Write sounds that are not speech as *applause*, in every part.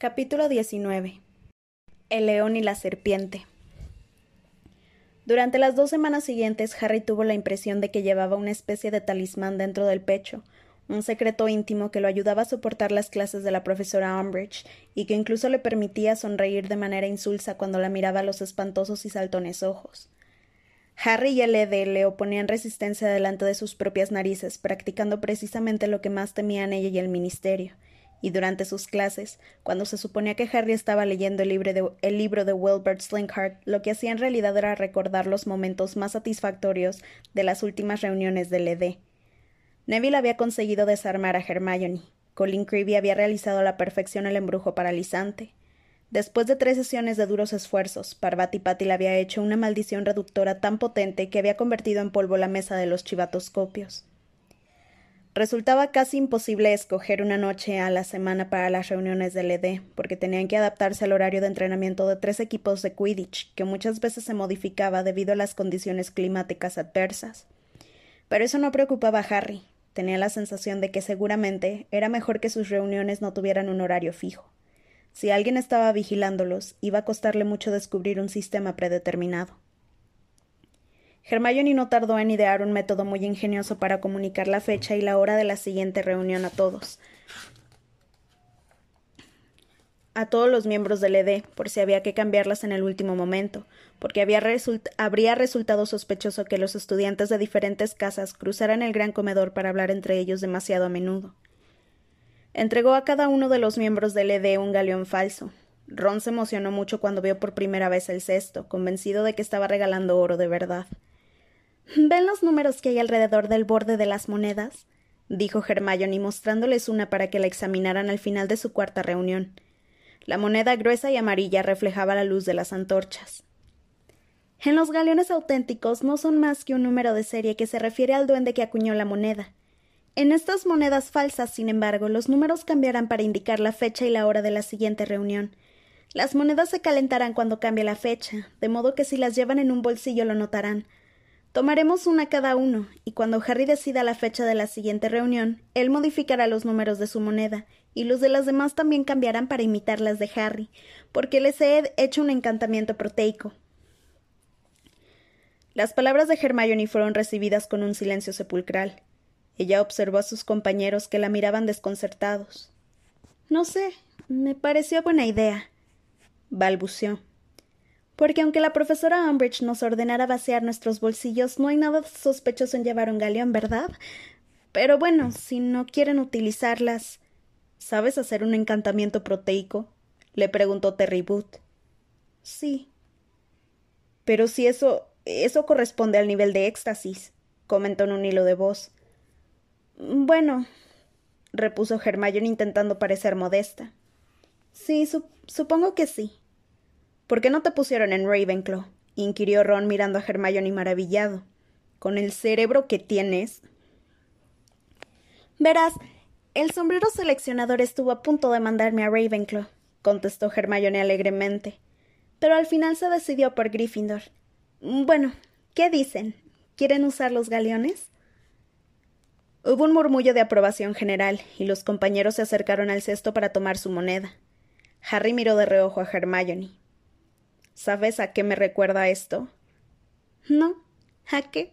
Capítulo 19 El león y la serpiente. Durante las dos semanas siguientes, Harry tuvo la impresión de que llevaba una especie de talismán dentro del pecho, un secreto íntimo que lo ayudaba a soportar las clases de la profesora Umbridge y que incluso le permitía sonreír de manera insulsa cuando la miraba a los espantosos y saltones ojos. Harry y el Ede le oponían resistencia delante de sus propias narices, practicando precisamente lo que más temían ella y el ministerio, y durante sus clases, cuando se suponía que Harry estaba leyendo el, libro de Wilbert Slinkhart, lo que hacía en realidad era recordar los momentos más satisfactorios de las últimas reuniones del ED. Neville había conseguido desarmar a Hermione. Colin Creevy había realizado a la perfección el embrujo paralizante. Después de tres sesiones de duros esfuerzos, Parvati Patti le había hecho una maldición reductora tan potente que había convertido en polvo la mesa de los chivatoscopios. Resultaba casi imposible escoger una noche a la semana para las reuniones del ED, porque tenían que adaptarse al horario de entrenamiento de tres equipos de Quidditch, que muchas veces se modificaba debido a las condiciones climáticas adversas. Pero eso no preocupaba a Harry. Tenía la sensación de que seguramente era mejor que sus reuniones no tuvieran un horario fijo. Si alguien estaba vigilándolos, iba a costarle mucho descubrir un sistema predeterminado. Hermione no tardó en idear un método muy ingenioso para comunicar la fecha y la hora de la siguiente reunión a todos. A todos los miembros del ED, por si había que cambiarlas en el último momento, porque habría resultado sospechoso que los estudiantes de diferentes casas cruzaran el gran comedor para hablar entre ellos demasiado a menudo. Entregó a cada uno de los miembros del ED un galeón falso. Ron se emocionó mucho cuando vio por primera vez el cesto, convencido de que estaba regalando oro de verdad. ¿Ven los números que hay alrededor del borde de las monedas? dijo Hermione mostrándoles una para que la examinaran al final de su cuarta reunión. La moneda gruesa y amarilla reflejaba la luz de las antorchas. En los galeones auténticos no son más que un número de serie que se refiere al duende que acuñó la moneda. En estas monedas falsas, sin embargo, los números cambiarán para indicar la fecha y la hora de la siguiente reunión. Las monedas se calentarán cuando cambie la fecha, de modo que si las llevan en un bolsillo lo notarán, Tomaremos una cada uno, y cuando Harry decida la fecha de la siguiente reunión, él modificará los números de su moneda, y los de las demás también cambiarán para imitar las de Harry, porque les he hecho un encantamiento proteico. Las palabras de Hermione fueron recibidas con un silencio sepulcral. Ella observó a sus compañeros que la miraban desconcertados. No sé, me pareció buena idea, balbuceó porque aunque la profesora Umbridge nos ordenara vaciar nuestros bolsillos, no hay nada sospechoso en llevar un galeón, ¿verdad? Pero bueno, si no quieren utilizarlas. ¿Sabes hacer un encantamiento proteico? le preguntó Terry Booth. Sí. Pero si eso. eso corresponde al nivel de éxtasis, comentó en un hilo de voz. Bueno, repuso Hermione intentando parecer modesta. Sí, supongo que sí. ¿Por qué no te pusieron en Ravenclaw? inquirió Ron mirando a Hermione maravillado. Con el cerebro que tienes. Verás, el sombrero seleccionador estuvo a punto de mandarme a Ravenclaw, contestó Hermione alegremente. Pero al final se decidió por Gryffindor. Bueno, ¿qué dicen? ¿Quieren usar los galeones? Hubo un murmullo de aprobación general, y los compañeros se acercaron al cesto para tomar su moneda. Harry miró de reojo a Hermione. ¿Sabes a qué me recuerda esto? No. ¿A qué?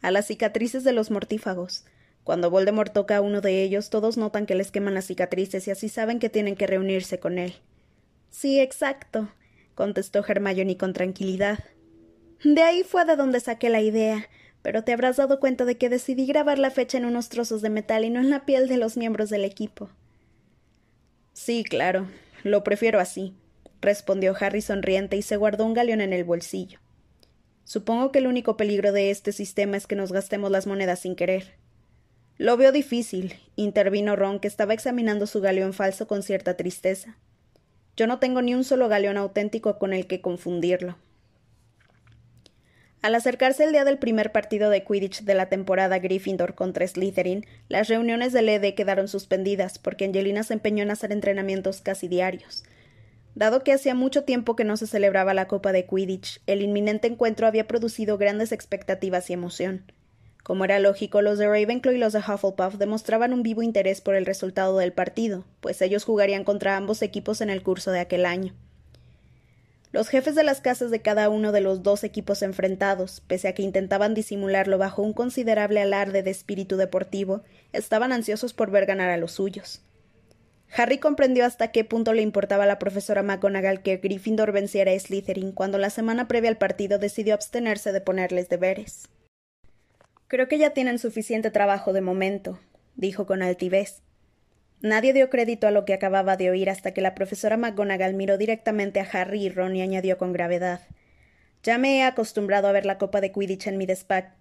A las cicatrices de los mortífagos. Cuando Voldemort toca a uno de ellos, todos notan que les queman las cicatrices y así saben que tienen que reunirse con él. Sí, exacto, contestó Hermione con tranquilidad. De ahí fue de donde saqué la idea, pero te habrás dado cuenta de que decidí grabar la fecha en unos trozos de metal y no en la piel de los miembros del equipo. Sí, claro, lo prefiero así respondió Harry sonriente y se guardó un galeón en el bolsillo. Supongo que el único peligro de este sistema es que nos gastemos las monedas sin querer. Lo veo difícil, intervino Ron, que estaba examinando su galeón falso con cierta tristeza. Yo no tengo ni un solo galeón auténtico con el que confundirlo. Al acercarse el día del primer partido de Quidditch de la temporada Gryffindor contra Slytherin, las reuniones del ED quedaron suspendidas porque Angelina se empeñó en hacer entrenamientos casi diarios. Dado que hacía mucho tiempo que no se celebraba la Copa de Quidditch, el inminente encuentro había producido grandes expectativas y emoción. Como era lógico, los de Ravenclaw y los de Hufflepuff demostraban un vivo interés por el resultado del partido, pues ellos jugarían contra ambos equipos en el curso de aquel año. Los jefes de las casas de cada uno de los dos equipos enfrentados, pese a que intentaban disimularlo bajo un considerable alarde de espíritu deportivo, estaban ansiosos por ver ganar a los suyos. Harry comprendió hasta qué punto le importaba a la profesora McGonagall que Gryffindor venciera a Slytherin cuando la semana previa al partido decidió abstenerse de ponerles deberes. Creo que ya tienen suficiente trabajo de momento, dijo con altivez. Nadie dio crédito a lo que acababa de oír hasta que la profesora McGonagall miró directamente a Harry y Ron y añadió con gravedad. Ya me he acostumbrado a ver la copa de Quidditch en mi,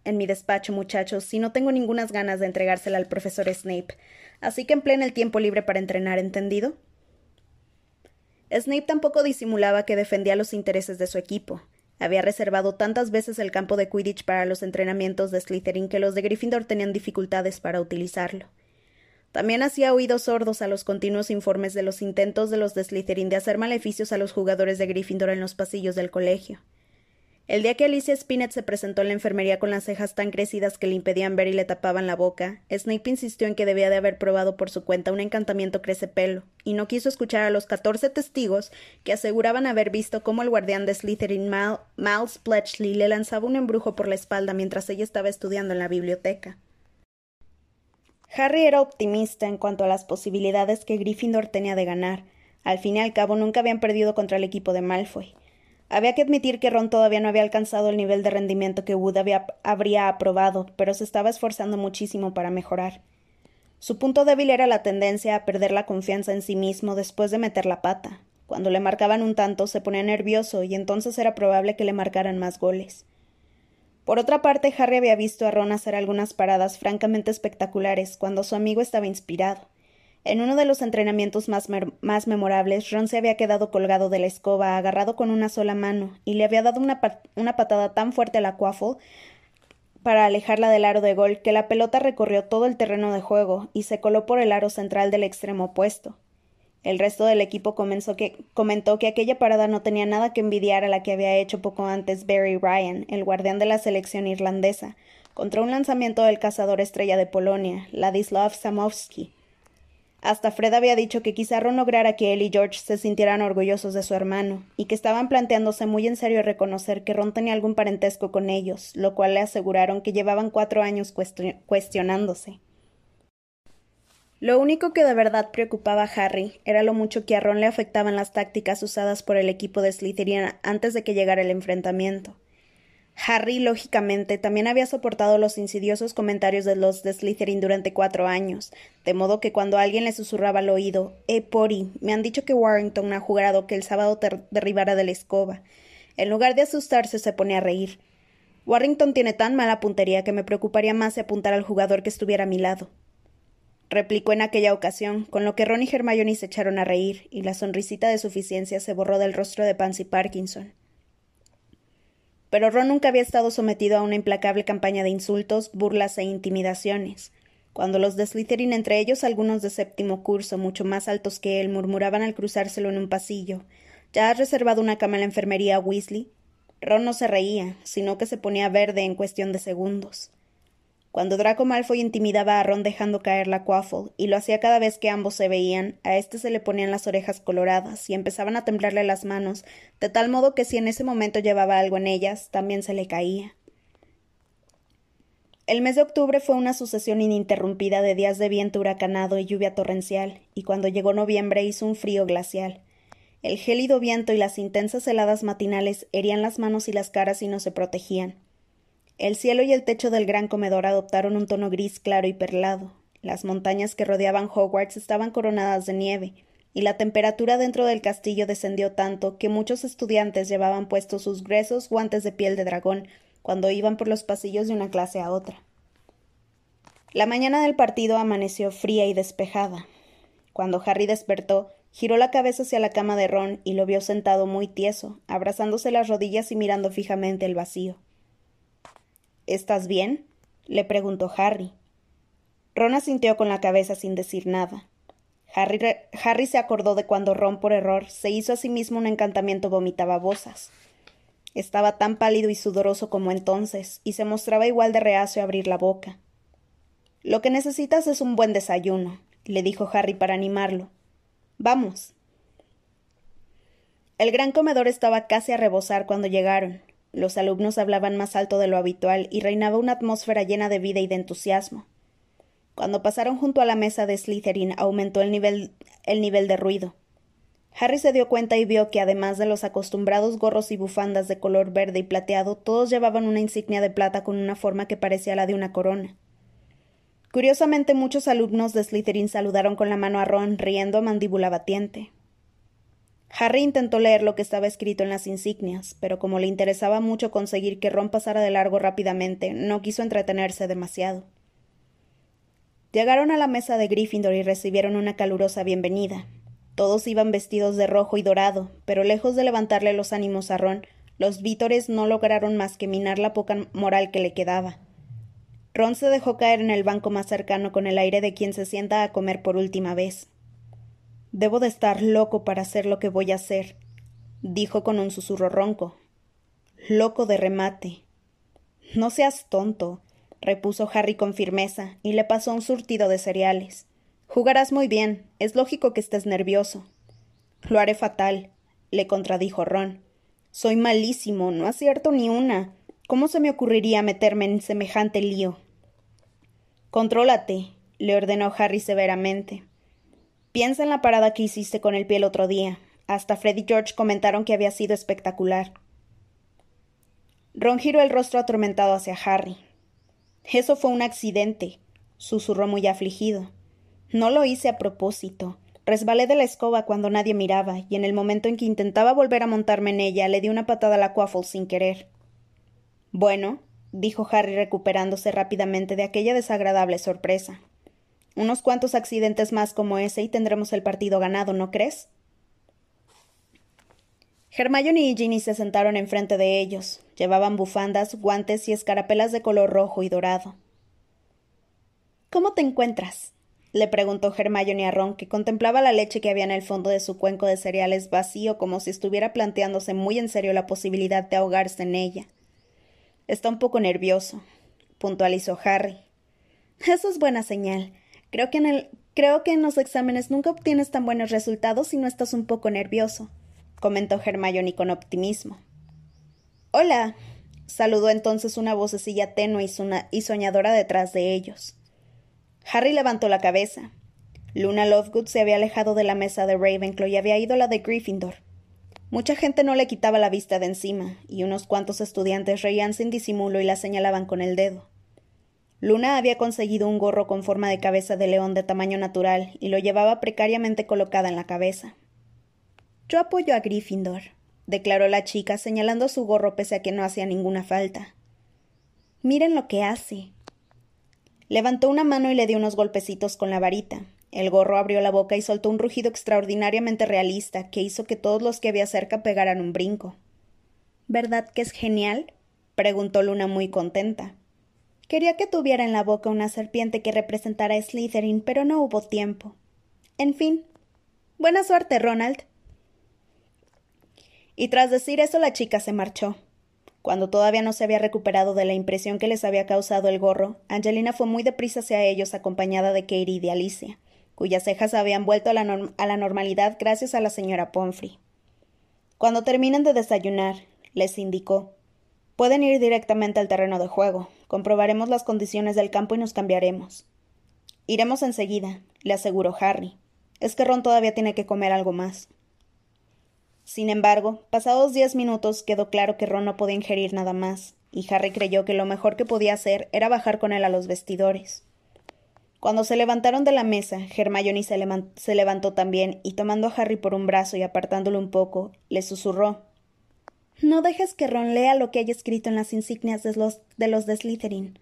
en mi despacho, muchachos, y no tengo ningunas ganas de entregársela al profesor Snape. Así que empleen el tiempo libre para entrenar, ¿entendido? Snape tampoco disimulaba que defendía los intereses de su equipo. Había reservado tantas veces el campo de Quidditch para los entrenamientos de Slytherin que los de Gryffindor tenían dificultades para utilizarlo. También hacía oídos sordos a los continuos informes de los intentos de los de Slytherin de hacer maleficios a los jugadores de Gryffindor en los pasillos del colegio. El día que Alicia Spinett se presentó en la enfermería con las cejas tan crecidas que le impedían ver y le tapaban la boca, Snape insistió en que debía de haber probado por su cuenta un encantamiento crecepelo, y no quiso escuchar a los catorce testigos que aseguraban haber visto cómo el guardián de Slytherin, Miles Bletchley, le lanzaba un embrujo por la espalda mientras ella estaba estudiando en la biblioteca. Harry era optimista en cuanto a las posibilidades que Gryffindor tenía de ganar. Al fin y al cabo nunca habían perdido contra el equipo de Malfoy. Había que admitir que Ron todavía no había alcanzado el nivel de rendimiento que Wood habría aprobado, pero se estaba esforzando muchísimo para mejorar. Su punto débil era la tendencia a perder la confianza en sí mismo después de meter la pata. Cuando le marcaban un tanto se ponía nervioso y entonces era probable que le marcaran más goles. Por otra parte, Harry había visto a Ron hacer algunas paradas francamente espectaculares cuando su amigo estaba inspirado. En uno de los entrenamientos más, más, memorables, Ron se había quedado colgado de la escoba, agarrado con una sola mano, y le había dado una, una patada tan fuerte a la Quaffle para alejarla del aro de gol que la pelota recorrió todo el terreno de juego y se coló por el aro central del extremo opuesto. El resto del equipo que, comentó que aquella parada no tenía nada que envidiar a la que había hecho poco antes Barry Ryan, el guardián de la selección irlandesa, contra un lanzamiento del cazador estrella de Polonia, Ladislav Samowski, hasta Fred había dicho que quizá Ron lograra que él y George se sintieran orgullosos de su hermano, y que estaban planteándose muy en serio reconocer que Ron tenía algún parentesco con ellos, lo cual le aseguraron que llevaban cuatro años cuestionándose. Lo único que de verdad preocupaba a Harry era lo mucho que a Ron le afectaban las tácticas usadas por el equipo de Slytherin antes de que llegara el enfrentamiento. Harry, lógicamente, también había soportado los insidiosos comentarios de los de Slytherin durante cuatro años, de modo que cuando alguien le susurraba al oído, Eh, Pori, me han dicho que Warrington ha jurado que el sábado te derribara de la escoba. En lugar de asustarse, se pone a reír. Warrington tiene tan mala puntería que me preocuparía más de apuntar al jugador que estuviera a mi lado. Replicó en aquella ocasión, con lo que Ron y Hermione se echaron a reír, y la sonrisita de suficiencia se borró del rostro de Pansy Parkinson. Pero Ron nunca había estado sometido a una implacable campaña de insultos, burlas e intimidaciones. Cuando los de Slytherin, entre ellos algunos de séptimo curso, mucho más altos que él, murmuraban al cruzárselo en un pasillo, ¿Ya has reservado una cama en la enfermería, Weasley? Ron no se reía, sino que se ponía verde en cuestión de segundos. Cuando Draco Malfoy intimidaba a Ron dejando caer la Quaffle, y lo hacía cada vez que ambos se veían, a éste se le ponían las orejas coloradas y empezaban a temblarle las manos, de tal modo que si en ese momento llevaba algo en ellas, también se le caía. El mes de octubre fue una sucesión ininterrumpida de días de viento huracanado y lluvia torrencial, y cuando llegó noviembre hizo un frío glacial. El gélido viento y las intensas heladas matinales herían las manos y las caras y no se protegían. El cielo y el techo del gran comedor adoptaron un tono gris claro y perlado. Las montañas que rodeaban Hogwarts estaban coronadas de nieve, y la temperatura dentro del castillo descendió tanto que muchos estudiantes llevaban puestos sus gruesos guantes de piel de dragón cuando iban por los pasillos de una clase a otra. La mañana del partido amaneció fría y despejada. Cuando Harry despertó, giró la cabeza hacia la cama de Ron y lo vio sentado muy tieso, abrazándose las rodillas y mirando fijamente el vacío. ¿Estás bien? le preguntó Harry. Ron asintió con la cabeza sin decir nada. Harry, Harry, se acordó de cuando Ron por error se hizo a sí mismo un encantamiento vomitababosas. Estaba tan pálido y sudoroso como entonces, y se mostraba igual de reacio a abrir la boca. Lo que necesitas es un buen desayuno, le dijo Harry para animarlo. Vamos. El gran comedor estaba casi a rebosar cuando llegaron. Los alumnos hablaban más alto de lo habitual y reinaba una atmósfera llena de vida y de entusiasmo. Cuando pasaron junto a la mesa de Slytherin aumentó el nivel, el nivel de ruido. Harry se dio cuenta y vio que además de los acostumbrados gorros y bufandas de color verde y plateado, todos llevaban una insignia de plata con una forma que parecía la de una corona. Curiosamente, muchos alumnos de Slytherin saludaron con la mano a Ron, riendo a mandíbula batiente. Harry intentó leer lo que estaba escrito en las insignias, pero como le interesaba mucho conseguir que Ron pasara de largo rápidamente, no quiso entretenerse demasiado. Llegaron a la mesa de Gryffindor y recibieron una calurosa bienvenida. Todos iban vestidos de rojo y dorado, pero lejos de levantarle los ánimos a Ron, los vítores no lograron más que minar la poca moral que le quedaba. Ron se dejó caer en el banco más cercano con el aire de quien se sienta a comer por última vez. Debo de estar loco para hacer lo que voy a hacer, dijo con un susurro ronco. Loco de remate. No seas tonto, repuso Harry con firmeza, y le pasó un surtido de cereales. Jugarás muy bien. Es lógico que estés nervioso. Lo haré fatal, le contradijo Ron. Soy malísimo, no acierto ni una. ¿Cómo se me ocurriría meterme en semejante lío? Contrólate, le ordenó Harry severamente. Piensa en la parada que hiciste con el pie el otro día. Hasta Fred y George comentaron que había sido espectacular. Ron giró el rostro atormentado hacia Harry. Eso fue un accidente, susurró muy afligido. No lo hice a propósito. Resbalé de la escoba cuando nadie miraba, y en el momento en que intentaba volver a montarme en ella, le di una patada a la Quaffle sin querer. Bueno, dijo Harry recuperándose rápidamente de aquella desagradable sorpresa. Unos cuantos accidentes más como ese y tendremos el partido ganado, ¿no crees? Hermione y Ginny se sentaron enfrente de ellos. Llevaban bufandas, guantes y escarapelas de color rojo y dorado. ¿Cómo te encuentras? le preguntó Hermione a Ron, que contemplaba la leche que había en el fondo de su cuenco de cereales vacío como si estuviera planteándose muy en serio la posibilidad de ahogarse en ella. Está un poco nervioso, puntualizó Harry. Eso es buena señal. Creo que en el creo que en los exámenes nunca obtienes tan buenos resultados si no estás un poco nervioso, comentó Hermione con optimismo. Hola. saludó entonces una vocecilla tenue y soñadora detrás de ellos. Harry levantó la cabeza. Luna Lovegood se había alejado de la mesa de Ravenclaw y había ido a la de Gryffindor. Mucha gente no le quitaba la vista de encima, y unos cuantos estudiantes reían sin disimulo y la señalaban con el dedo. Luna había conseguido un gorro con forma de cabeza de león de tamaño natural y lo llevaba precariamente colocada en la cabeza. Yo apoyo a Gryffindor, declaró la chica, señalando su gorro pese a que no hacía ninguna falta. Miren lo que hace. Levantó una mano y le dio unos golpecitos con la varita. El gorro abrió la boca y soltó un rugido extraordinariamente realista que hizo que todos los que había cerca pegaran un brinco. ¿Verdad que es genial? preguntó Luna muy contenta. Quería que tuviera en la boca una serpiente que representara a Slytherin, pero no hubo tiempo. En fin. Buena suerte, Ronald. Y tras decir eso la chica se marchó. Cuando todavía no se había recuperado de la impresión que les había causado el gorro, Angelina fue muy deprisa hacia ellos acompañada de Katie y de Alicia, cuyas cejas habían vuelto a la, a la normalidad gracias a la señora Pomfrey. Cuando terminen de desayunar, les indicó, pueden ir directamente al terreno de juego. Comprobaremos las condiciones del campo y nos cambiaremos. Iremos enseguida, le aseguró Harry. Es que Ron todavía tiene que comer algo más. Sin embargo, pasados diez minutos quedó claro que Ron no podía ingerir nada más, y Harry creyó que lo mejor que podía hacer era bajar con él a los vestidores. Cuando se levantaron de la mesa, Hermione se, levantó también y tomando a Harry por un brazo y apartándolo un poco, le susurró no dejes que Ron lea lo que haya escrito en las insignias de los de, los de Slytherin.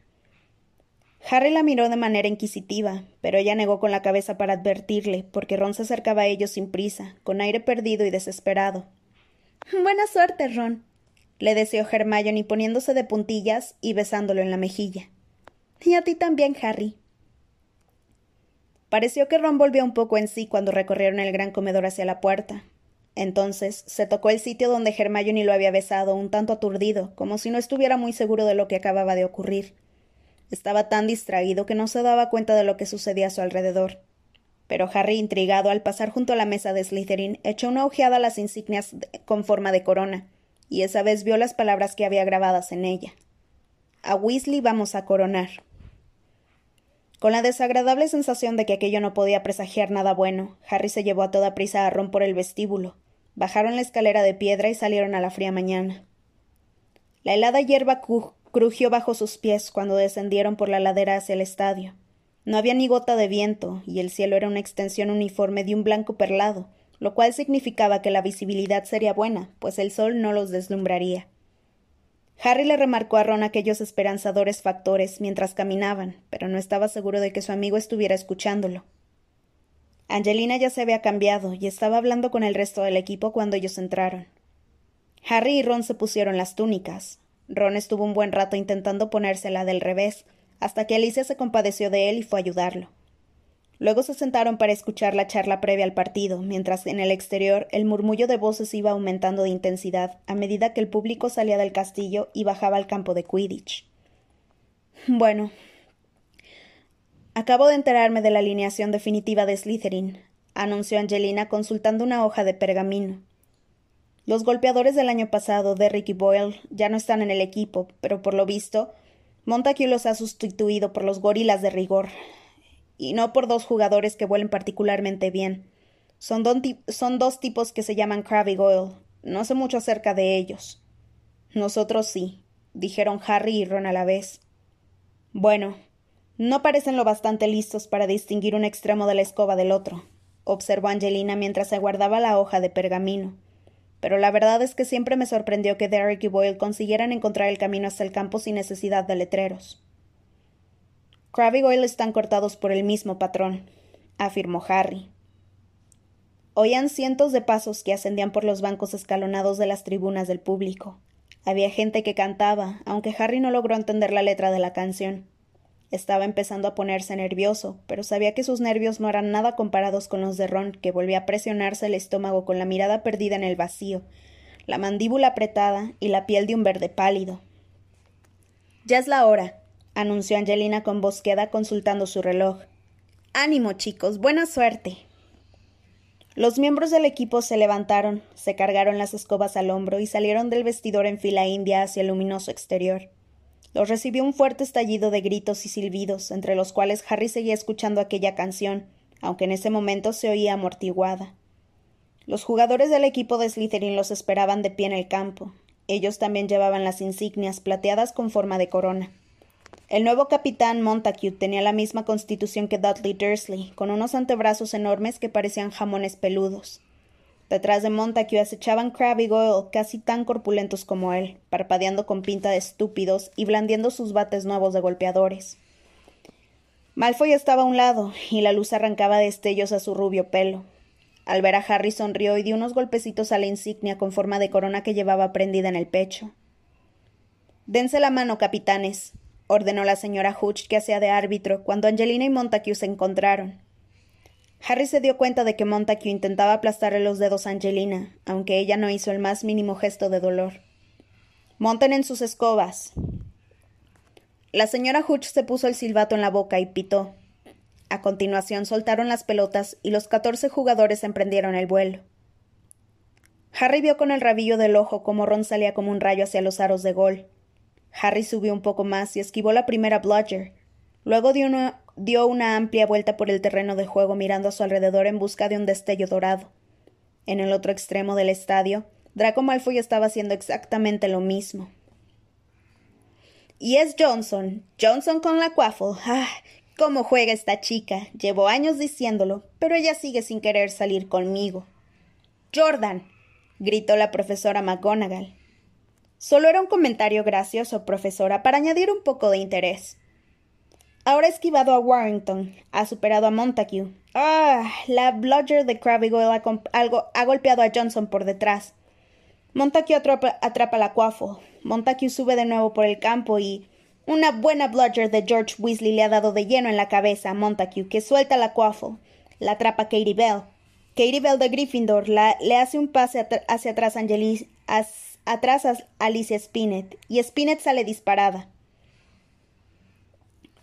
Harry la miró de manera inquisitiva, pero ella negó con la cabeza para advertirle, porque Ron se acercaba a ellos sin prisa, con aire perdido y desesperado. Buena suerte, Ron, le deseó Hermione poniéndose de puntillas y besándolo en la mejilla. Y a ti también, Harry. Pareció que Ron volvió un poco en sí cuando recorrieron el gran comedor hacia la puerta. Entonces se tocó el sitio donde Hermione lo había besado, un tanto aturdido, como si no estuviera muy seguro de lo que acababa de ocurrir. Estaba tan distraído que no se daba cuenta de lo que sucedía a su alrededor. Pero Harry, intrigado, al pasar junto a la mesa de Slytherin, echó una ojeada a las insignias con forma de corona, y esa vez vio las palabras que había grabadas en ella. A Weasley vamos a coronar. Con la desagradable sensación de que aquello no podía presagiar nada bueno, Harry se llevó a toda prisa a Ron por el vestíbulo. Bajaron la escalera de piedra y salieron a la fría mañana. La helada hierba crujió bajo sus pies cuando descendieron por la ladera hacia el estadio. No había ni gota de viento, y el cielo era una extensión uniforme de un blanco perlado, lo cual significaba que la visibilidad sería buena, pues el sol no los deslumbraría. Harry le remarcó a Ron aquellos esperanzadores factores mientras caminaban, pero no estaba seguro de que su amigo estuviera escuchándolo. Angelina ya se había cambiado y estaba hablando con el resto del equipo cuando ellos entraron. Harry y Ron se pusieron las túnicas. Ron estuvo un buen rato intentando ponérsela del revés, hasta que Alicia se compadeció de él y fue a ayudarlo. Luego se sentaron para escuchar la charla previa al partido, mientras en el exterior el murmullo de voces iba aumentando de intensidad a medida que el público salía del castillo y bajaba al campo de Quidditch. Bueno. Acabo de enterarme de la alineación definitiva de Slytherin, anunció Angelina consultando una hoja de pergamino. Los golpeadores del año pasado, Derrick y Boyle, ya no están en el equipo, pero por lo visto, Montague los ha sustituido por los gorilas de rigor, y no por dos jugadores que vuelen particularmente bien. Son, son dos tipos que se llaman Crabbe y Goyle. No sé mucho acerca de ellos. Nosotros sí, dijeron Harry y Ron a la vez. Bueno, no parecen lo bastante listos para distinguir un extremo de la escoba del otro, observó Angelina mientras aguardaba la hoja de pergamino. Pero la verdad es que siempre me sorprendió que Derek y Boyle consiguieran encontrar el camino hasta el campo sin necesidad de letreros. Crabbe y Goyle están cortados por el mismo patrón, afirmó Harry. Oían cientos de pasos que ascendían por los bancos escalonados de las tribunas del público. Había gente que cantaba, aunque Harry no logró entender la letra de la canción. Estaba empezando a ponerse nervioso, pero sabía que sus nervios no eran nada comparados con los de Ron, que volvía a presionarse el estómago con la mirada perdida en el vacío, la mandíbula apretada y la piel de un verde pálido. Ya es la hora, anunció Angelina con voz queda consultando su reloj. Ánimo, chicos, buena suerte. Los miembros del equipo se levantaron, se cargaron las escobas al hombro y salieron del vestidor en fila india hacia el luminoso exterior. Los recibió un fuerte estallido de gritos y silbidos, entre los cuales Harry seguía escuchando aquella canción, aunque en ese momento se oía amortiguada. Los jugadores del equipo de Slytherin los esperaban de pie en el campo. Ellos también llevaban las insignias plateadas con forma de corona. El nuevo capitán Montague tenía la misma constitución que Dudley Dursley, con unos antebrazos enormes que parecían jamones peludos. Detrás de Montague acechaban Crabbe y Goyle, casi tan corpulentos como él, parpadeando con pinta de estúpidos y blandiendo sus bates nuevos de golpeadores. Malfoy estaba a un lado, y la luz arrancaba destellos a su rubio pelo. Al ver a Harry sonrió y dio unos golpecitos a la insignia con forma de corona que llevaba prendida en el pecho. Dense la mano, capitanes, ordenó la señora Hutch que hacía de árbitro cuando Angelina y Montague se encontraron. Harry se dio cuenta de que Montague intentaba aplastarle los dedos a Angelina, aunque ella no hizo el más mínimo gesto de dolor. Monten en sus escobas. La señora Hutch se puso el silbato en la boca y pitó. A continuación soltaron las pelotas y los catorce jugadores emprendieron el vuelo. Harry vio con el rabillo del ojo cómo Ron salía como un rayo hacia los aros de gol. Harry subió un poco más y esquivó la primera bludger. Luego dio una, amplia vuelta por el terreno de juego mirando a su alrededor en busca de un destello dorado. En el otro extremo del estadio, Draco Malfoy estaba haciendo exactamente lo mismo. Y es Johnson, Johnson con la Quaffle. ¡Ah! ¿Cómo juega esta chica? Llevo años diciéndolo, pero ella sigue sin querer salir conmigo. Jordan, gritó la profesora McGonagall. Solo era un comentario gracioso, profesora, para añadir un poco de interés. Ahora ha esquivado a Warrington, ha superado a Montague. Ah, la bludger de Crabbe ha, ha golpeado a Johnson por detrás. Montague atrapa, atrapa la Quaffle. Montague sube de nuevo por el campo y una buena bludger de George Weasley le ha dado de lleno en la cabeza a Montague, que suelta la Quaffle. La atrapa Katie Bell. Katie Bell de Gryffindor le hace un pase hacia atrás, atrás a Alicia Spinett y Spinett sale disparada.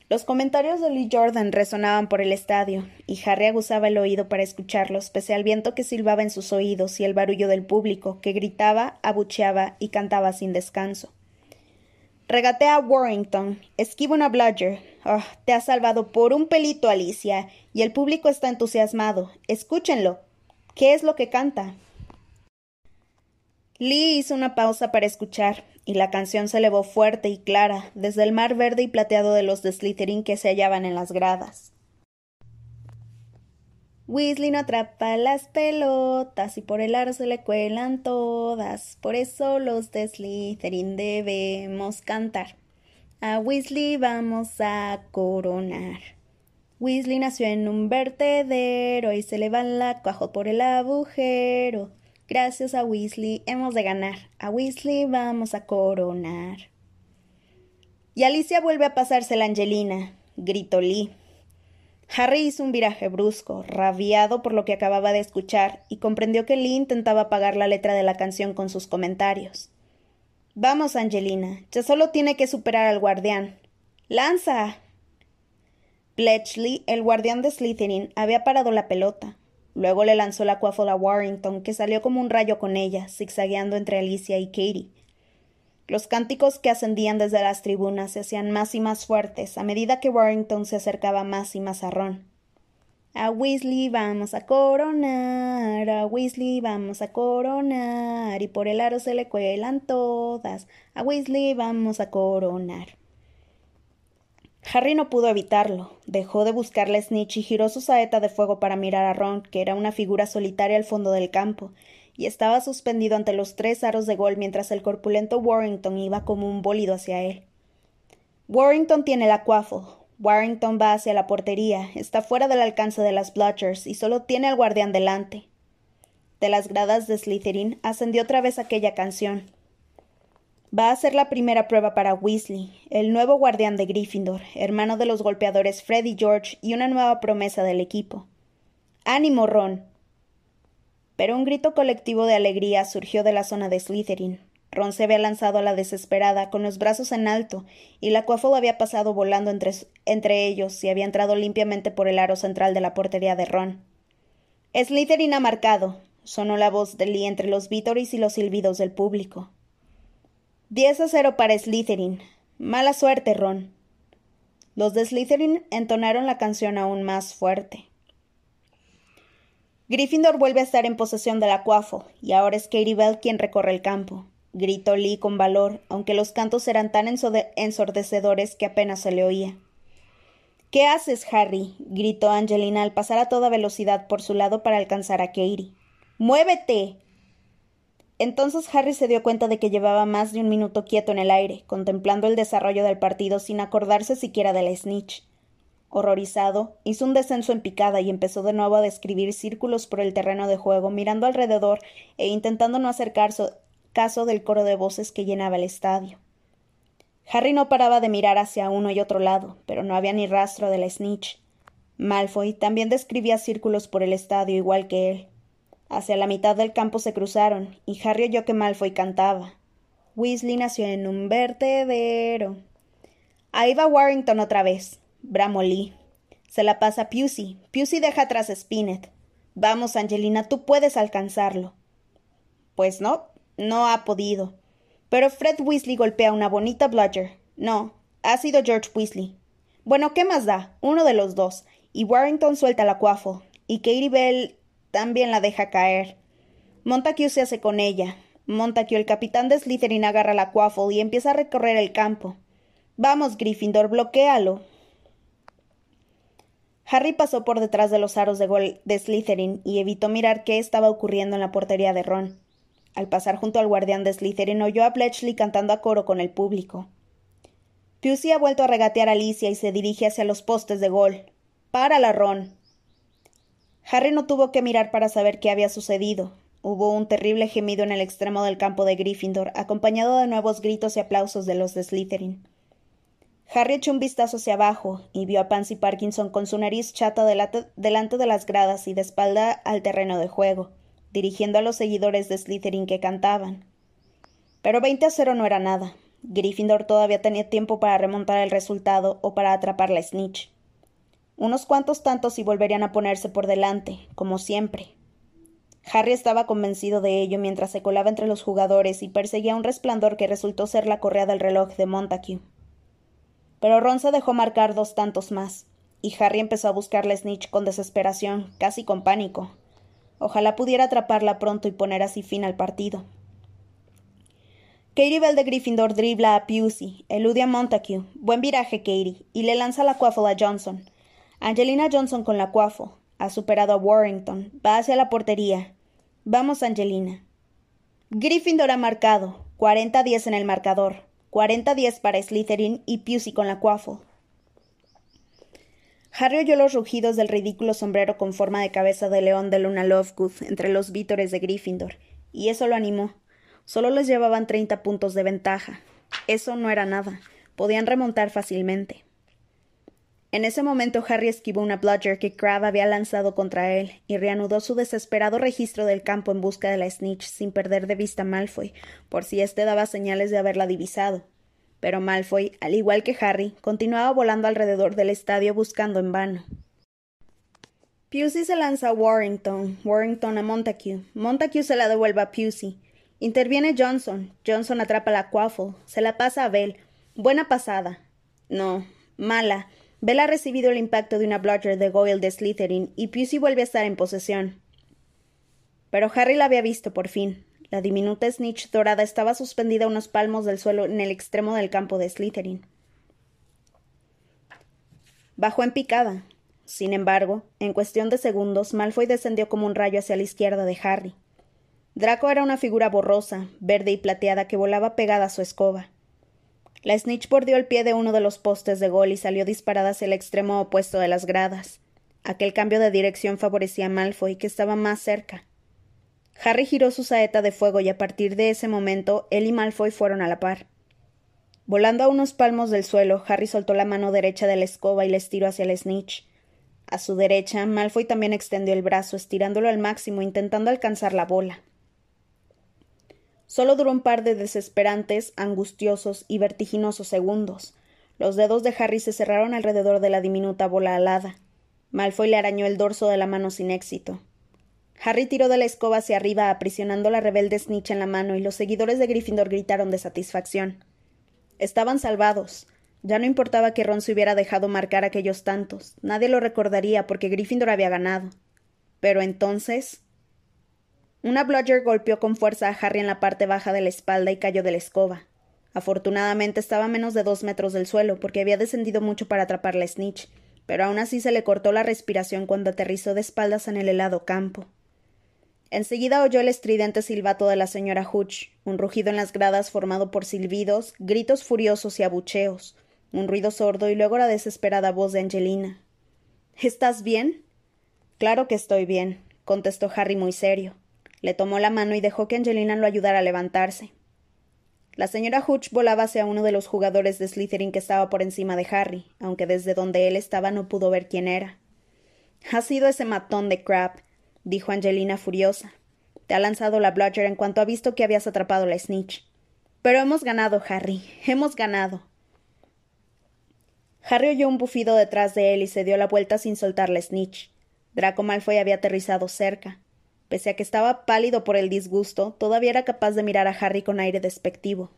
Los comentarios de Lee Jordan resonaban por el estadio, y Harry aguzaba el oído para escucharlos, pese al viento que silbaba en sus oídos y el barullo del público, que gritaba, abucheaba y cantaba sin descanso. Regatea a Warrington, esquiva una Bludger. Oh, te ha salvado por un pelito, Alicia, y el público está entusiasmado. Escúchenlo. ¿Qué es lo que canta? Lee hizo una pausa para escuchar, y la canción se elevó fuerte y clara desde el mar verde y plateado de los de Slytherin que se hallaban en las gradas. Weasley no atrapa las pelotas y por el aro se le cuelan todas. Por eso los de Slytherin debemos cantar. A Weasley vamos a coronar. Weasley nació en un vertedero y se le va la cuajo por el agujero. Gracias a Weasley hemos de ganar. A Weasley vamos a coronar. Y Alicia vuelve a pasarse la Angelina, gritó Lee. Harry hizo un viraje brusco, rabiado por lo que acababa de escuchar, y comprendió que Lee intentaba apagar la letra de la canción con sus comentarios. Vamos, Angelina, ya solo tiene que superar al guardián. ¡Lanza! Bletchley, el guardián de Slytherin, había parado la pelota. Luego le lanzó la cuáfola a Warrington, que salió como un rayo con ella, zigzagueando entre Alicia y Katie. Los cánticos que ascendían desde las tribunas se hacían más y más fuertes a medida que Warrington se acercaba más y más a Ron. A Weasley vamos a coronar, a Weasley vamos a coronar, y por el aro se le cuelan todas, a Weasley vamos a coronar. Harry no pudo evitarlo. Dejó de buscar la snitch y giró su saeta de fuego para mirar a Ron, que era una figura solitaria al fondo del campo, y estaba suspendido ante los tres aros de gol mientras el corpulento Warrington iba como un bólido hacia él. Warrington tiene la quaffle. Warrington va hacia la portería, está fuera del alcance de las Bludgers y solo tiene al guardián delante. De las gradas de Slytherin ascendió otra vez aquella canción. Va a ser la primera prueba para Weasley, el nuevo guardián de Gryffindor, hermano de los golpeadores Fred y George y una nueva promesa del equipo. ¡Ánimo, Ron! Pero un grito colectivo de alegría surgió de la zona de Slytherin. Ron se había lanzado a la desesperada, con los brazos en alto, y la Quaffle había pasado volando entre, entre ellos y había entrado limpiamente por el aro central de la portería de Ron. Slytherin ha marcado, sonó la voz de Lee entre los vítores y los silbidos del público. 10 a 0 para Slytherin. Mala suerte, Ron. Los de Slytherin entonaron la canción aún más fuerte. Gryffindor vuelve a estar en posesión de la cuafo, y ahora es Katie Bell quien recorre el campo. Gritó Lee con valor, aunque los cantos eran tan ensordecedores que apenas se le oía. ¿Qué haces, Harry? gritó Angelina al pasar a toda velocidad por su lado para alcanzar a Katie. ¡Muévete! Entonces Harry se dio cuenta de que llevaba más de un minuto quieto en el aire, contemplando el desarrollo del partido sin acordarse siquiera de la snitch. Horrorizado, hizo un descenso en picada y empezó de nuevo a describir círculos por el terreno de juego, mirando alrededor e intentando no hacer caso del coro de voces que llenaba el estadio. Harry no paraba de mirar hacia uno y otro lado, pero no había ni rastro de la snitch. Malfoy también describía círculos por el estadio igual que él. Hacia la mitad del campo se cruzaron, y Harry oyó que Malfoy cantaba. Weasley nació en un vertedero. Ahí va Warrington otra vez. Bramó Lee. Se la pasa Pusey. Pusey deja atrás a Spinett. Vamos, Angelina, tú puedes alcanzarlo. Pues no, no ha podido. Pero Fred Weasley golpea una bonita bludger. No, ha sido George Weasley. Bueno, ¿qué más da? Uno de los dos. Y Warrington suelta la quaffle. Y Katie Bell también la deja caer. Montague se hace con ella. Montague, el capitán de Slytherin, agarra la quaffle y empieza a recorrer el campo. Vamos, Gryffindor, bloquéalo. Harry pasó por detrás de los aros de gol de Slytherin y evitó mirar qué estaba ocurriendo en la portería de Ron. Al pasar junto al guardián de Slytherin oyó a Bletchley cantando a coro con el público. Pusey ha vuelto a regatear a Alicia y se dirige hacia los postes de gol. ¡Párala, Ron! Harry no tuvo que mirar para saber qué había sucedido. Hubo un terrible gemido en el extremo del campo de Gryffindor, acompañado de nuevos gritos y aplausos de los de Slytherin. Harry echó un vistazo hacia abajo y vio a Pansy Parkinson con su nariz chata delante de las gradas y de espalda al terreno de juego, dirigiendo a los seguidores de Slytherin que cantaban. Pero veinte a cero no era nada. Gryffindor todavía tenía tiempo para remontar el resultado o para atrapar la snitch. Unos cuantos tantos y volverían a ponerse por delante, como siempre. Harry estaba convencido de ello mientras se colaba entre los jugadores y perseguía un resplandor que resultó ser la correa del reloj de Montague. Pero Ron se dejó marcar dos tantos más, y Harry empezó a buscar la snitch con desesperación, casi con pánico. Ojalá pudiera atraparla pronto y poner así fin al partido. Katie Bell de Gryffindor dribla a Pusey, elude a Montague, buen viraje Katie, y le lanza la quaffle a Johnson. Angelina Johnson con la quaffle, ha superado a Warrington, va hacia la portería. Vamos, Angelina. Gryffindor ha marcado, 40-10 en el marcador. 40-10 para Slytherin y Pusey con la quaffle. Harry oyó los rugidos del ridículo sombrero con forma de cabeza de león de Luna Lovegood entre los vítores de Gryffindor, y eso lo animó. Solo les llevaban treinta puntos de ventaja. Eso no era nada. Podían remontar fácilmente. En ese momento Harry esquivó una bludger que Crabbe había lanzado contra él y reanudó su desesperado registro del campo en busca de la snitch sin perder de vista a Malfoy, por si éste daba señales de haberla divisado. Pero Malfoy, al igual que Harry, continuaba volando alrededor del estadio buscando en vano. Pusey se lanza a Warrington, Warrington a Montague. Montague se la devuelve a Pusey. Interviene Johnson. Johnson atrapa la quaffle. Se la pasa a Bell. Buena pasada. No, mala. Bell ha recibido el impacto de una bludger de Goyle de Slytherin y Pusey vuelve a estar en posesión. Pero Harry la había visto por fin. La diminuta snitch dorada estaba suspendida a unos palmos del suelo en el extremo del campo de Slytherin. Bajó en picada. Sin embargo, en cuestión de segundos, Malfoy descendió como un rayo hacia la izquierda de Harry. Draco era una figura borrosa, verde y plateada que volaba pegada a su escoba. La snitch bordeó el pie de uno de los postes de gol y salió disparada hacia el extremo opuesto de las gradas. Aquel cambio de dirección favorecía a Malfoy, que estaba más cerca. Harry giró su saeta de fuego y a partir de ese momento él y Malfoy fueron a la par. Volando a unos palmos del suelo, Harry soltó la mano derecha de la escoba y la estiró hacia el snitch. A su derecha, Malfoy también extendió el brazo, estirándolo al máximo, intentando alcanzar la bola. Solo duró un par de desesperantes, angustiosos y vertiginosos segundos. Los dedos de Harry se cerraron alrededor de la diminuta bola alada. Malfoy le arañó el dorso de la mano sin éxito. Harry tiró de la escoba hacia arriba, aprisionando la rebelde snitch en la mano, y los seguidores de Gryffindor gritaron de satisfacción. Estaban salvados. Ya no importaba que Ron se hubiera dejado marcar aquellos tantos. Nadie lo recordaría porque Gryffindor había ganado. Pero entonces. Una bludger golpeó con fuerza a Harry en la parte baja de la espalda y cayó de la escoba. Afortunadamente estaba a menos de dos metros del suelo, porque había descendido mucho para atrapar la snitch, pero aún así se le cortó la respiración cuando aterrizó de espaldas en el helado campo. Enseguida oyó el estridente silbato de la señora Hutch, un rugido en las gradas formado por silbidos, gritos furiosos y abucheos, un ruido sordo y luego la desesperada voz de Angelina. ¿Estás bien? Claro que estoy bien, contestó Harry muy serio. Le tomó la mano y dejó que Angelina lo ayudara a levantarse. La señora Hutch volaba hacia uno de los jugadores de Slytherin que estaba por encima de Harry, aunque desde donde él estaba no pudo ver quién era. Ha sido ese matón de Crab, dijo Angelina furiosa. Te ha lanzado la bludger en cuanto ha visto que habías atrapado la snitch. Pero hemos ganado, Harry. Hemos ganado. Harry oyó un bufido detrás de él y se dio la vuelta sin soltar la snitch. Draco Malfoy había aterrizado cerca. Pese a que estaba pálido por el disgusto, todavía era capaz de mirar a Harry con aire despectivo.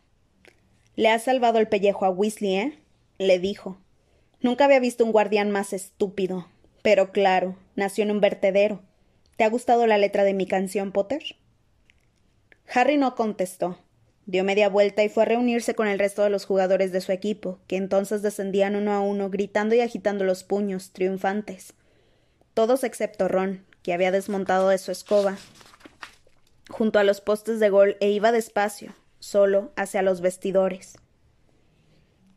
Le has salvado el pellejo a Weasley, ¿eh? le dijo. Nunca había visto un guardián más estúpido. Pero claro, nació en un vertedero. ¿Te ha gustado la letra de mi canción, Potter? Harry no contestó. Dio media vuelta y fue a reunirse con el resto de los jugadores de su equipo, que entonces descendían uno a uno, gritando y agitando los puños, triunfantes. Todos excepto Ron, había desmontado de su escoba, junto a los postes de gol e iba despacio, solo, hacia los vestidores.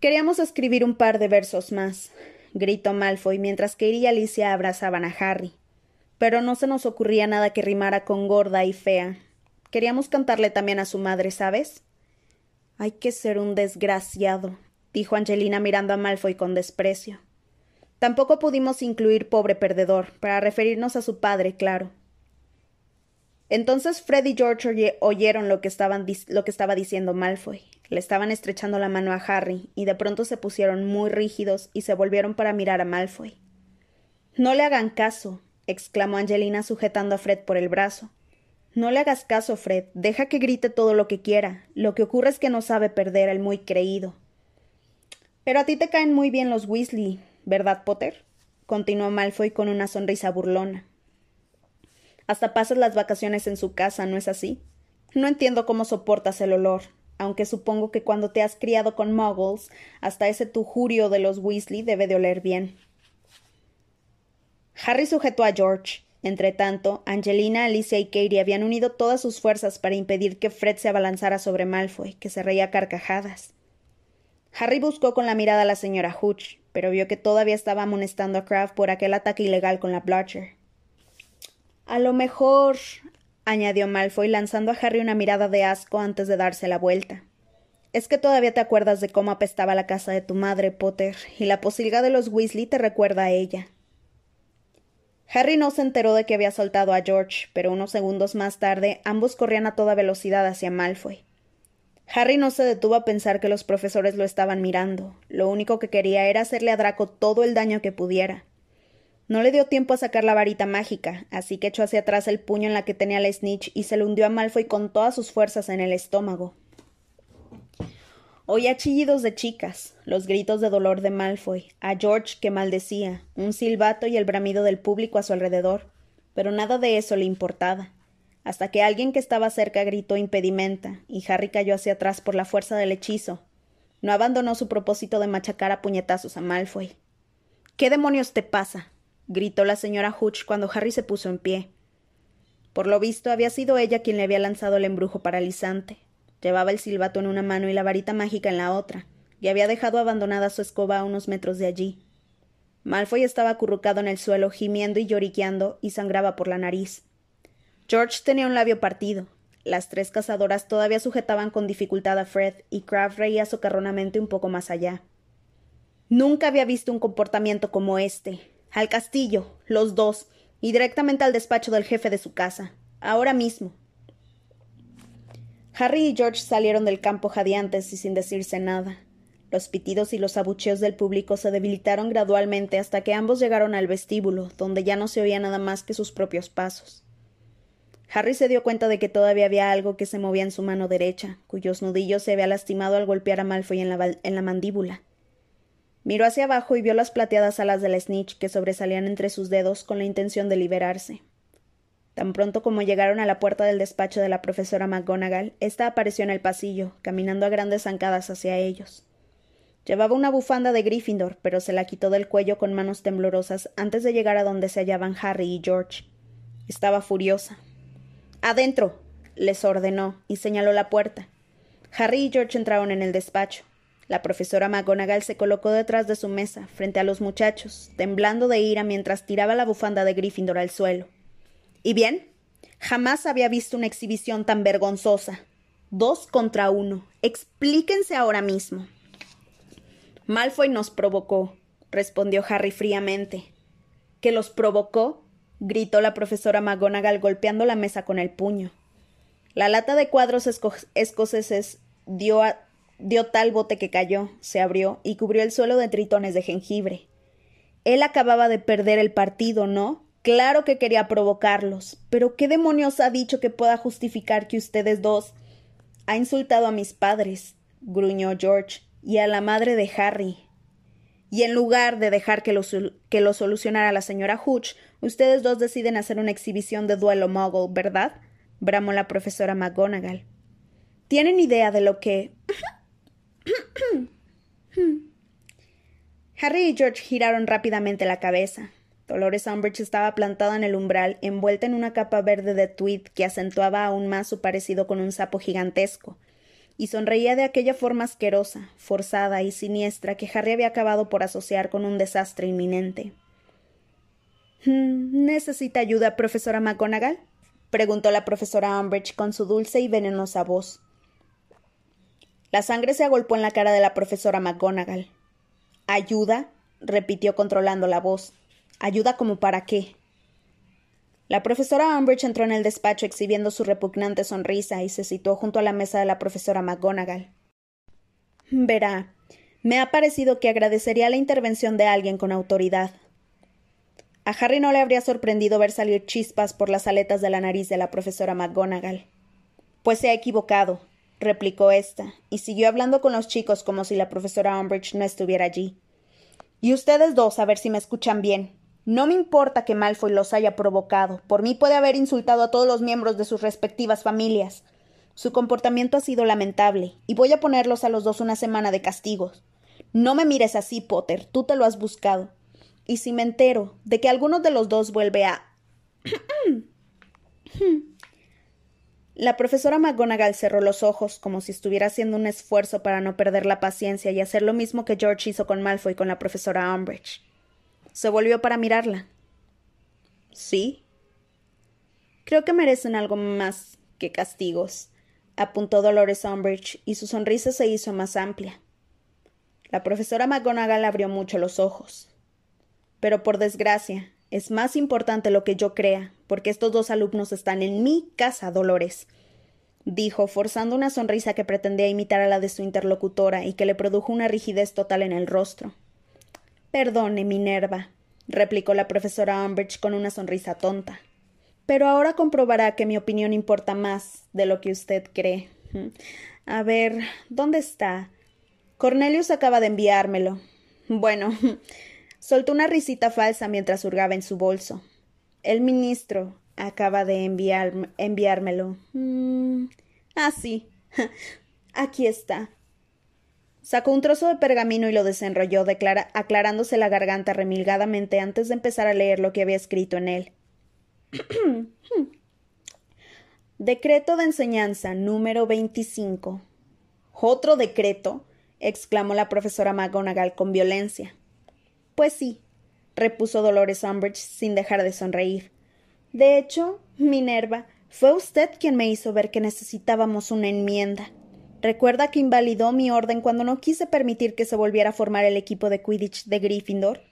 Queríamos escribir un par de versos más, gritó Malfoy mientras Katie y Alicia abrazaban a Harry pero no se nos ocurría nada que rimara con gorda y fea. Queríamos cantarle también a su madre, ¿sabes? Hay que ser un desgraciado, dijo Angelina mirando a Malfoy con desprecio. Tampoco pudimos incluir pobre perdedor, para referirnos a su padre, claro. Entonces Fred y George oyeron lo que, lo que estaba diciendo Malfoy. Le estaban estrechando la mano a Harry, y de pronto se pusieron muy rígidos y se volvieron para mirar a Malfoy. No le hagan caso, exclamó Angelina sujetando a Fred por el brazo. No le hagas caso, Fred. Deja que grite todo lo que quiera. Lo que ocurre es que no sabe perder el muy creído. Pero a ti te caen muy bien los Weasley, ¿verdad, Potter? continuó Malfoy con una sonrisa burlona. Hasta pasas las vacaciones en su casa, ¿no es así? No entiendo cómo soportas el olor, aunque supongo que cuando te has criado con muggles, hasta ese tujurio de los Weasley debe de oler bien. Harry sujetó a George. Entretanto, Angelina, Alicia y Katie habían unido todas sus fuerzas para impedir que Fred se abalanzara sobre Malfoy, que se reía carcajadas. Harry buscó con la mirada a la señora Hooch, pero vio que todavía estaba amonestando a Kraft por aquel ataque ilegal con la Blotcher. A lo mejor, añadió Malfoy lanzando a Harry una mirada de asco antes de darse la vuelta. Es que todavía te acuerdas de cómo apestaba la casa de tu madre, Potter, y la posilga de los Weasley te recuerda a ella. Harry no se enteró de que había soltado a George, pero unos segundos más tarde ambos corrían a toda velocidad hacia Malfoy. Harry no se detuvo a pensar que los profesores lo estaban mirando. Lo único que quería era hacerle a Draco todo el daño que pudiera. No le dio tiempo a sacar la varita mágica, así que echó hacia atrás el puño en la que tenía la snitch y se lo hundió a Malfoy con todas sus fuerzas en el estómago. Oía chillidos de chicas, los gritos de dolor de Malfoy, a George que maldecía, un silbato y el bramido del público a su alrededor, pero nada de eso le importaba, hasta que alguien que estaba cerca gritó impedimenta, y Harry cayó hacia atrás por la fuerza del hechizo. No abandonó su propósito de machacar a puñetazos a Malfoy. ¿Qué demonios te pasa? gritó la señora Hooch cuando Harry se puso en pie. Por lo visto había sido ella quien le había lanzado el embrujo paralizante. Llevaba el silbato en una mano y la varita mágica en la otra, y había dejado abandonada su escoba a unos metros de allí. Malfoy estaba acurrucado en el suelo, gimiendo y lloriqueando, y sangraba por la nariz. George tenía un labio partido. Las tres cazadoras todavía sujetaban con dificultad a Fred, y Kraft reía socarronamente un poco más allá. Nunca había visto un comportamiento como este, al castillo, los dos, y directamente al despacho del jefe de su casa. Ahora mismo. Harry y George salieron del campo jadeantes y sin decirse nada. Los pitidos y los abucheos del público se debilitaron gradualmente hasta que ambos llegaron al vestíbulo, donde ya no se oía nada más que sus propios pasos. Harry se dio cuenta de que todavía había algo que se movía en su mano derecha, cuyos nudillos se había lastimado al golpear a Malfoy en la, mandíbula. Miró hacia abajo y vio las plateadas alas de la snitch que sobresalían entre sus dedos con la intención de liberarse. Tan pronto como llegaron a la puerta del despacho de la profesora McGonagall, ésta apareció en el pasillo, caminando a grandes zancadas hacia ellos. Llevaba una bufanda de Gryffindor, pero se la quitó del cuello con manos temblorosas antes de llegar a donde se hallaban Harry y George. Estaba furiosa. Adentro. les ordenó, y señaló la puerta. Harry y George entraron en el despacho. La profesora McGonagall se colocó detrás de su mesa, frente a los muchachos, temblando de ira mientras tiraba la bufanda de Gryffindor al suelo. ¿Y bien? Jamás había visto una exhibición tan vergonzosa. Dos contra uno. Explíquense ahora mismo. Malfoy nos provocó, respondió Harry fríamente. ¿Que los provocó? Gritó la profesora McGonagall golpeando la mesa con el puño. La lata de cuadros escoceses dio dio tal bote que cayó, se abrió y cubrió el suelo de tritones de jengibre. Él acababa de perder el partido, ¿no? Claro que quería provocarlos. Pero ¿qué demonios ha dicho que pueda justificar que ustedes dos. Ha insultado a mis padres, gruñó George, y a la madre de Harry. Y en lugar de dejar que lo, que lo solucionara la señora Hooch, ustedes dos deciden hacer una exhibición de duelo muggle, ¿verdad? bramó la profesora McGonagall. ¿Tienen idea de lo que. *coughs* Harry y George giraron rápidamente la cabeza. Dolores Umbridge estaba plantada en el umbral, envuelta en una capa verde de tweed que acentuaba aún más su parecido con un sapo gigantesco, y sonreía de aquella forma asquerosa, forzada y siniestra que Harry había acabado por asociar con un desastre inminente. Hmm, ¿Necesita ayuda, profesora McGonagall? preguntó la profesora Umbridge con su dulce y venenosa voz. La sangre se agolpó en la cara de la profesora McGonagall. ¿Ayuda? repitió controlando la voz. ¿Ayuda como para qué? La profesora Umbridge entró en el despacho exhibiendo su repugnante sonrisa y se situó junto a la mesa de la profesora McGonagall. Verá, me ha parecido que agradecería la intervención de alguien con autoridad. A Harry no le habría sorprendido ver salir chispas por las aletas de la nariz de la profesora McGonagall. Pues se ha equivocado, replicó ésta, y siguió hablando con los chicos como si la profesora Umbridge no estuviera allí. Y ustedes dos, a ver si me escuchan bien. No me importa que Malfoy los haya provocado. Por mí puede haber insultado a todos los miembros de sus respectivas familias. Su comportamiento ha sido lamentable, y voy a ponerlos a los dos una semana de castigos. No me mires así, Potter. Tú te lo has buscado. Y si me entero de que alguno de los dos vuelve a. *clears throat* La profesora McGonagall cerró los ojos como si estuviera haciendo un esfuerzo para no perder la paciencia y hacer lo mismo que George hizo con Malfoy con la profesora Umbridge. Se volvió para mirarla. ¿Sí? Creo que merecen algo más que castigos, apuntó Dolores Umbridge, y su sonrisa se hizo más amplia. La profesora McGonagall abrió mucho los ojos. Pero por desgracia, es más importante lo que yo crea, porque estos dos alumnos están en mi casa, Dolores dijo, forzando una sonrisa que pretendía imitar a la de su interlocutora y que le produjo una rigidez total en el rostro. Perdone, Minerva, replicó la profesora Umbridge con una sonrisa tonta. Pero ahora comprobará que mi opinión importa más de lo que usted cree. A ver, ¿dónde está? Cornelius acaba de enviármelo. Bueno, *laughs* soltó una risita falsa mientras hurgaba en su bolso. El ministro acaba de enviármelo. Mm, ah, sí. *laughs* Aquí está. Sacó un trozo de pergamino y lo desenrolló, aclarándose la garganta remilgadamente antes de empezar a leer lo que había escrito en él. *clears throat* decreto de enseñanza número 25. ¿Otro decreto? exclamó la profesora McGonagall con violencia. Pues sí, repuso Dolores Umbridge sin dejar de sonreír. De hecho, Minerva, fue usted quien me hizo ver que necesitábamos una enmienda. ¿Recuerda que invalidó mi orden cuando no quise permitir que se volviera a formar el equipo de Quidditch de Gryffindor?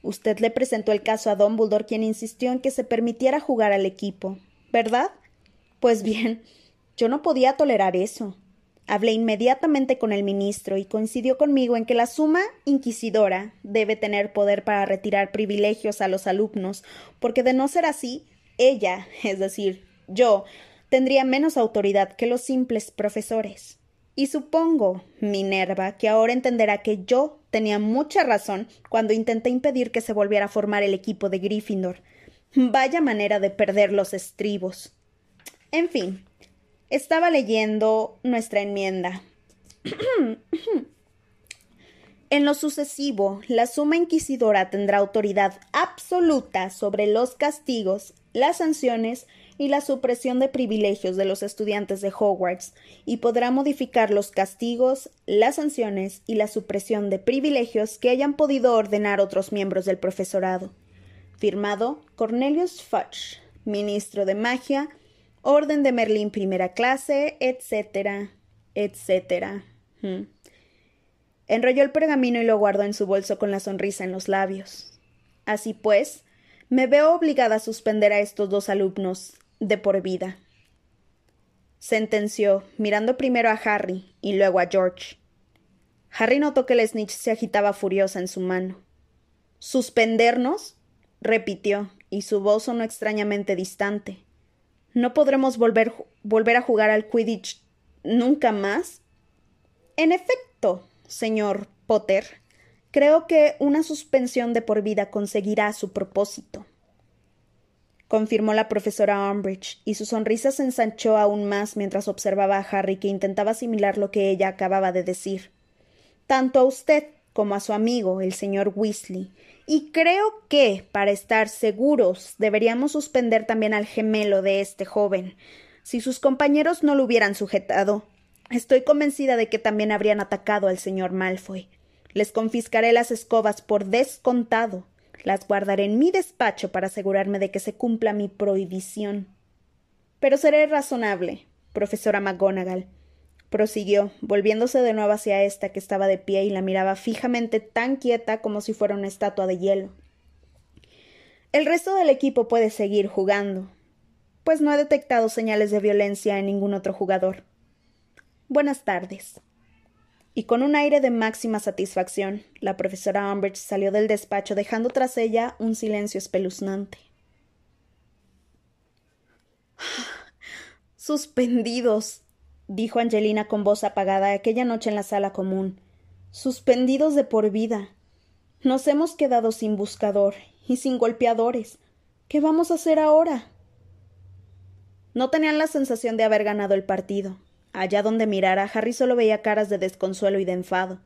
Usted le presentó el caso a Dumbledore, quien insistió en que se permitiera jugar al equipo, ¿verdad? Pues bien, yo no podía tolerar eso. Hablé inmediatamente con el ministro y coincidió conmigo en que la suma inquisidora debe tener poder para retirar privilegios a los alumnos, porque de no ser así, ella, *laughs* es decir, yo, tendría menos autoridad que los simples profesores. Y supongo, Minerva, que ahora entenderá que yo tenía mucha razón cuando intenté impedir que se volviera a formar el equipo de Gryffindor. Vaya manera de perder los estribos. En fin, estaba leyendo nuestra enmienda. *clears throat* En lo sucesivo, la suma inquisidora tendrá autoridad absoluta sobre los castigos, las sanciones y la supresión de privilegios de los estudiantes de Hogwarts y podrá modificar los castigos, las sanciones y la supresión de privilegios que hayan podido ordenar otros miembros del profesorado. Firmado Cornelius Fudge, ministro de Magia, Orden de Merlín primera clase, etcétera, etcétera. Hmm. Enrolló el pergamino y lo guardó en su bolso con la sonrisa en los labios. Así pues, me veo obligada a suspender a estos dos alumnos de por vida. Sentenció, mirando primero a Harry y luego a George. Harry notó que el snitch se agitaba furiosa en su mano. ¿Suspendernos? repitió, y su voz sonó extrañamente distante. ¿No podremos volver, volver a jugar al Quidditch nunca más? En efecto, señor Potter, creo que una suspensión de por vida conseguirá su propósito confirmó la profesora Umbridge, y su sonrisa se ensanchó aún más mientras observaba a Harry que intentaba asimilar lo que ella acababa de decir. Tanto a usted como a su amigo, el señor Weasley. Y creo que, para estar seguros, deberíamos suspender también al gemelo de este joven. Si sus compañeros no lo hubieran sujetado, estoy convencida de que también habrían atacado al señor Malfoy. Les confiscaré las escobas por descontado. Las guardaré en mi despacho para asegurarme de que se cumpla mi prohibición. Pero seré razonable, profesora McGonagall. prosiguió, volviéndose de nuevo hacia ésta que estaba de pie y la miraba fijamente tan quieta como si fuera una estatua de hielo. El resto del equipo puede seguir jugando, pues no he detectado señales de violencia en ningún otro jugador. Buenas tardes. Y con un aire de máxima satisfacción, la profesora Umbridge salió del despacho dejando tras ella un silencio espeluznante. Suspendidos, dijo Angelina con voz apagada aquella noche en la sala común. Suspendidos de por vida. Nos hemos quedado sin buscador y sin golpeadores. ¿Qué vamos a hacer ahora? No tenían la sensación de haber ganado el partido. Allá donde mirara, Harry solo veía caras de desconsuelo y de enfado.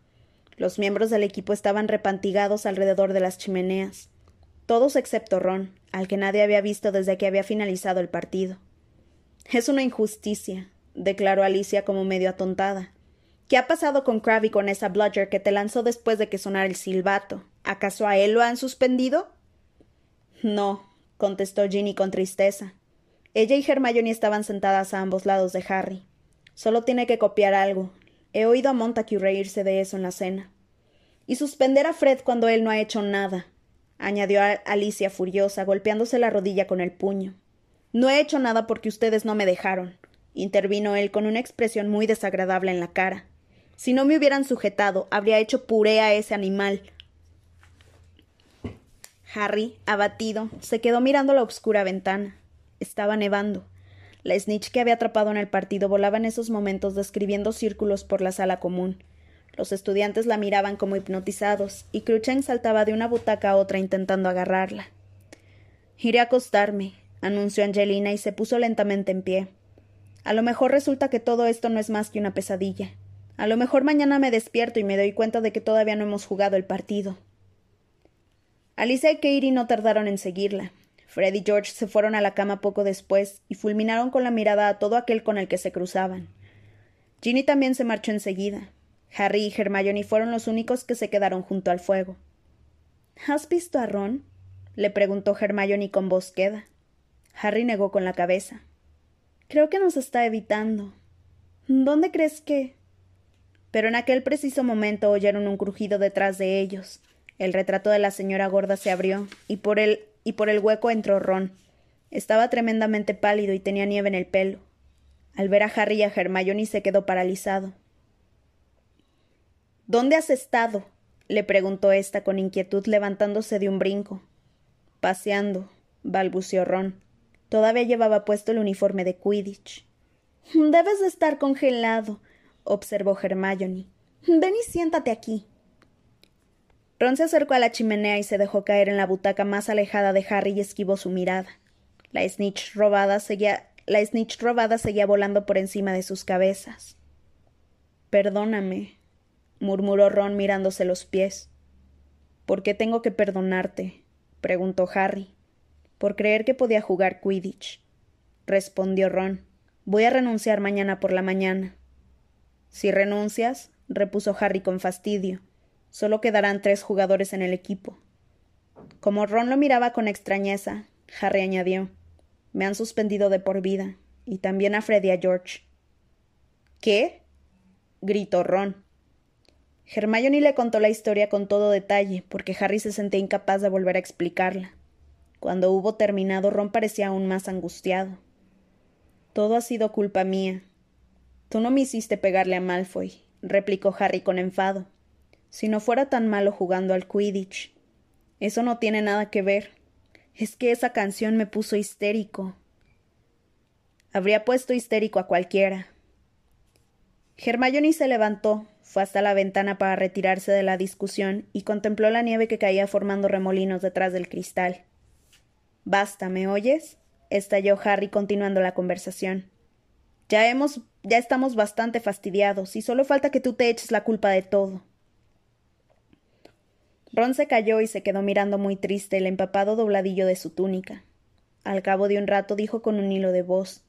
Los miembros del equipo estaban repantigados alrededor de las chimeneas. Todos excepto Ron, al que nadie había visto desde que había finalizado el partido. Es una injusticia, declaró Alicia como medio atontada. ¿Qué ha pasado con Crabbe y con esa Bludger que te lanzó después de que sonara el silbato? ¿Acaso a él lo han suspendido? No, contestó Ginny con tristeza. Ella y Hermione estaban sentadas a ambos lados de Harry. Solo tiene que copiar algo. He oído a Montague reírse de eso en la cena. Y suspender a Fred cuando él no ha hecho nada, añadió Alicia furiosa, golpeándose la rodilla con el puño. No he hecho nada porque ustedes no me dejaron, intervino él con una expresión muy desagradable en la cara. Si no me hubieran sujetado, habría hecho puré a ese animal. Harry, abatido, se quedó mirando la oscura ventana. Estaba nevando. La snitch que había atrapado en el partido volaba en esos momentos describiendo círculos por la sala común. Los estudiantes la miraban como hipnotizados, y Cruchen saltaba de una butaca a otra intentando agarrarla. Iré a acostarme, anunció Angelina y se puso lentamente en pie. A lo mejor resulta que todo esto no es más que una pesadilla. A lo mejor mañana me despierto y me doy cuenta de que todavía no hemos jugado el partido. Alicia y Katie no tardaron en seguirla. Fred y George se fueron a la cama poco después y fulminaron con la mirada a todo aquel con el que se cruzaban. Ginny también se marchó enseguida. Harry y Hermione fueron los únicos que se quedaron junto al fuego. ¿Has visto a Ron? le preguntó Hermione con voz queda. Harry negó con la cabeza. Creo que nos está evitando. ¿Dónde crees que? Pero en aquel preciso momento oyeron un crujido detrás de ellos. El retrato de la señora gorda se abrió, y por el, y por el hueco entró Ron. Estaba tremendamente pálido y tenía nieve en el pelo. Al ver a Harry y a Hermione se quedó paralizado. ¿Dónde has estado? le preguntó ésta con inquietud levantándose de un brinco. Paseando, balbuceó Ron. Todavía llevaba puesto el uniforme de Quidditch. Debes de estar congelado, observó Hermione. Ven y siéntate aquí. Ron se acercó a la chimenea y se dejó caer en la butaca más alejada de Harry y esquivó su mirada. La snitch robada seguía, la snitch robada seguía volando por encima de sus cabezas. Perdóname, murmuró Ron mirándose los pies. ¿Por qué tengo que perdonarte? preguntó Harry por creer que podía jugar Quidditch. Respondió Ron. Voy a renunciar mañana por la mañana. Si renuncias, repuso Harry con fastidio, solo quedarán tres jugadores en el equipo. Como Ron lo miraba con extrañeza, Harry añadió Me han suspendido de por vida, y también a Freddy y a George. ¿Qué? gritó Ron. Hermione le contó la historia con todo detalle, porque Harry se sentía incapaz de volver a explicarla. Cuando hubo terminado, Ron parecía aún más angustiado. Todo ha sido culpa mía. Tú no me hiciste pegarle a Malfoy, replicó Harry con enfado. Si no fuera tan malo jugando al Quidditch. Eso no tiene nada que ver. Es que esa canción me puso histérico. Habría puesto histérico a cualquiera. Hermione se levantó, fue hasta la ventana para retirarse de la discusión y contempló la nieve que caía formando remolinos detrás del cristal. Basta, ¿me oyes? estalló Harry continuando la conversación. Ya hemos ya estamos bastante fastidiados y solo falta que tú te eches la culpa de todo. Ron se calló y se quedó mirando muy triste el empapado dobladillo de su túnica. Al cabo de un rato dijo con un hilo de voz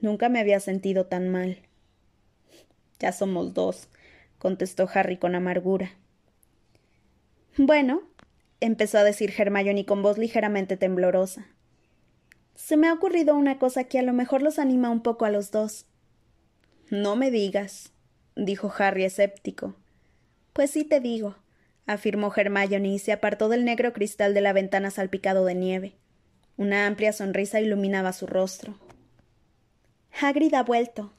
Nunca me había sentido tan mal. Ya somos dos, contestó Harry con amargura. Bueno, empezó a decir Hermione con voz ligeramente temblorosa. Se me ha ocurrido una cosa que a lo mejor los anima un poco a los dos. No me digas, dijo Harry escéptico. Pues sí te digo, afirmó Hermione y se apartó del negro cristal de la ventana salpicado de nieve. Una amplia sonrisa iluminaba su rostro. Hagrid ha vuelto,